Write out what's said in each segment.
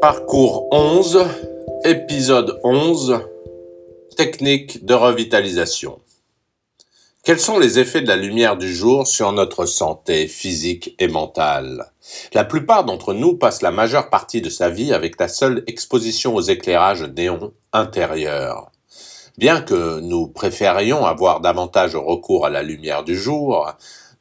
Parcours 11, épisode 11, technique de revitalisation. Quels sont les effets de la lumière du jour sur notre santé physique et mentale? La plupart d'entre nous passent la majeure partie de sa vie avec la seule exposition aux éclairages néons intérieurs. Bien que nous préférions avoir davantage recours à la lumière du jour,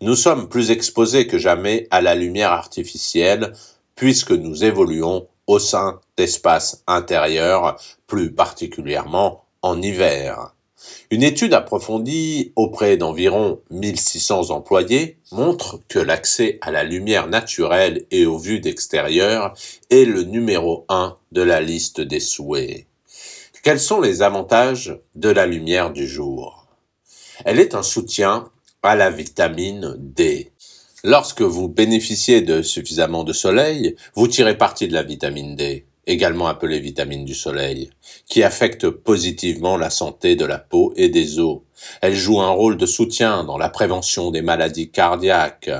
nous sommes plus exposés que jamais à la lumière artificielle puisque nous évoluons au sein d'espaces intérieurs, plus particulièrement en hiver. Une étude approfondie auprès d'environ 1600 employés montre que l'accès à la lumière naturelle et aux vues d'extérieur est le numéro un de la liste des souhaits. Quels sont les avantages de la lumière du jour? Elle est un soutien à la vitamine D. Lorsque vous bénéficiez de suffisamment de soleil, vous tirez parti de la vitamine D, également appelée vitamine du soleil, qui affecte positivement la santé de la peau et des os. Elle joue un rôle de soutien dans la prévention des maladies cardiaques,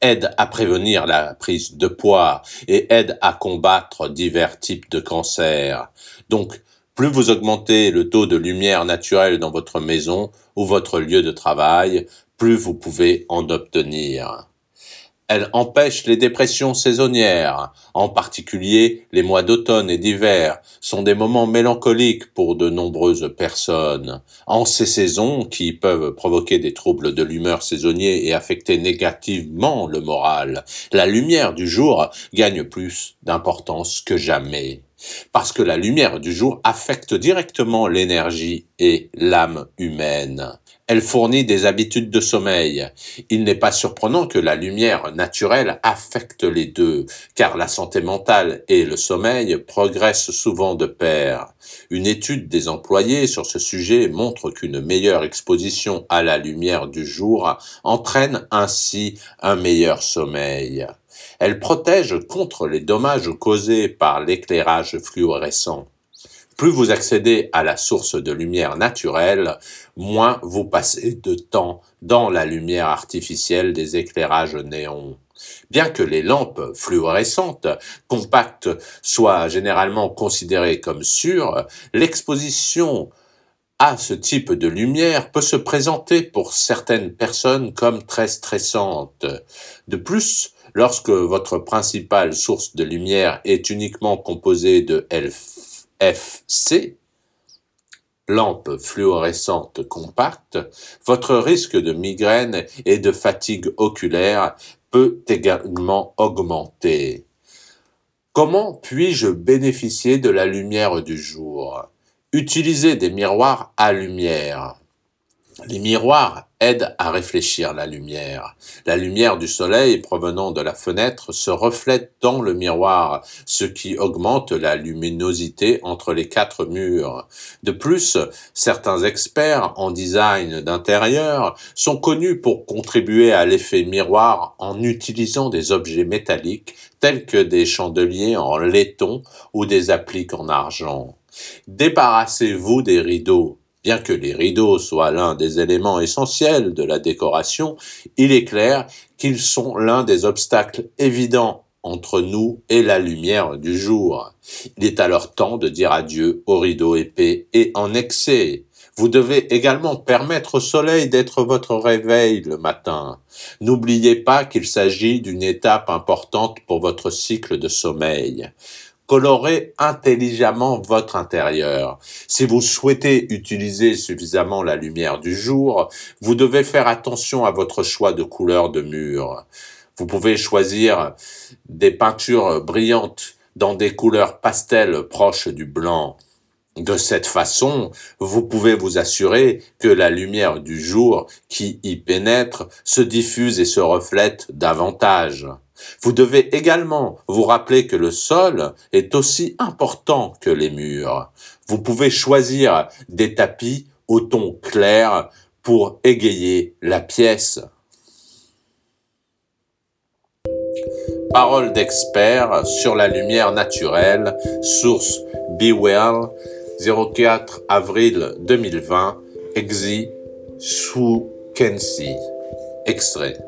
aide à prévenir la prise de poids et aide à combattre divers types de cancers. Donc, plus vous augmentez le taux de lumière naturelle dans votre maison ou votre lieu de travail, plus vous pouvez en obtenir. Elle empêche les dépressions saisonnières, en particulier les mois d'automne et d'hiver sont des moments mélancoliques pour de nombreuses personnes. En ces saisons qui peuvent provoquer des troubles de l'humeur saisonnier et affecter négativement le moral, la lumière du jour gagne plus d'importance que jamais. Parce que la lumière du jour affecte directement l'énergie et l'âme humaine. Elle fournit des habitudes de sommeil. Il n'est pas surprenant que la lumière naturelle affecte les deux, car la santé mentale et le sommeil progressent souvent de pair. Une étude des employés sur ce sujet montre qu'une meilleure exposition à la lumière du jour entraîne ainsi un meilleur sommeil. Elle protège contre les dommages causés par l'éclairage fluorescent. Plus vous accédez à la source de lumière naturelle, moins vous passez de temps dans la lumière artificielle des éclairages néons. Bien que les lampes fluorescentes compactes soient généralement considérées comme sûres, l'exposition à ce type de lumière peut se présenter pour certaines personnes comme très stressante. De plus, lorsque votre principale source de lumière est uniquement composée de FC, lampe fluorescente compacte, votre risque de migraine et de fatigue oculaire peut également augmenter. Comment puis-je bénéficier de la lumière du jour? Utilisez des miroirs à lumière. Les miroirs aident à réfléchir la lumière. La lumière du soleil provenant de la fenêtre se reflète dans le miroir, ce qui augmente la luminosité entre les quatre murs. De plus, certains experts en design d'intérieur sont connus pour contribuer à l'effet miroir en utilisant des objets métalliques tels que des chandeliers en laiton ou des appliques en argent. Débarrassez-vous des rideaux. Bien que les rideaux soient l'un des éléments essentiels de la décoration, il est clair qu'ils sont l'un des obstacles évidents entre nous et la lumière du jour. Il est alors temps de dire adieu aux rideaux épais et en excès. Vous devez également permettre au soleil d'être votre réveil le matin. N'oubliez pas qu'il s'agit d'une étape importante pour votre cycle de sommeil. Colorez intelligemment votre intérieur. Si vous souhaitez utiliser suffisamment la lumière du jour, vous devez faire attention à votre choix de couleur de mur. Vous pouvez choisir des peintures brillantes dans des couleurs pastel proches du blanc. De cette façon, vous pouvez vous assurer que la lumière du jour qui y pénètre se diffuse et se reflète davantage. Vous devez également vous rappeler que le sol est aussi important que les murs. Vous pouvez choisir des tapis au ton clair pour égayer la pièce. Parole d'expert sur la lumière naturelle, source Bewell, 04 avril 2020, Exi Kensi. Extrait.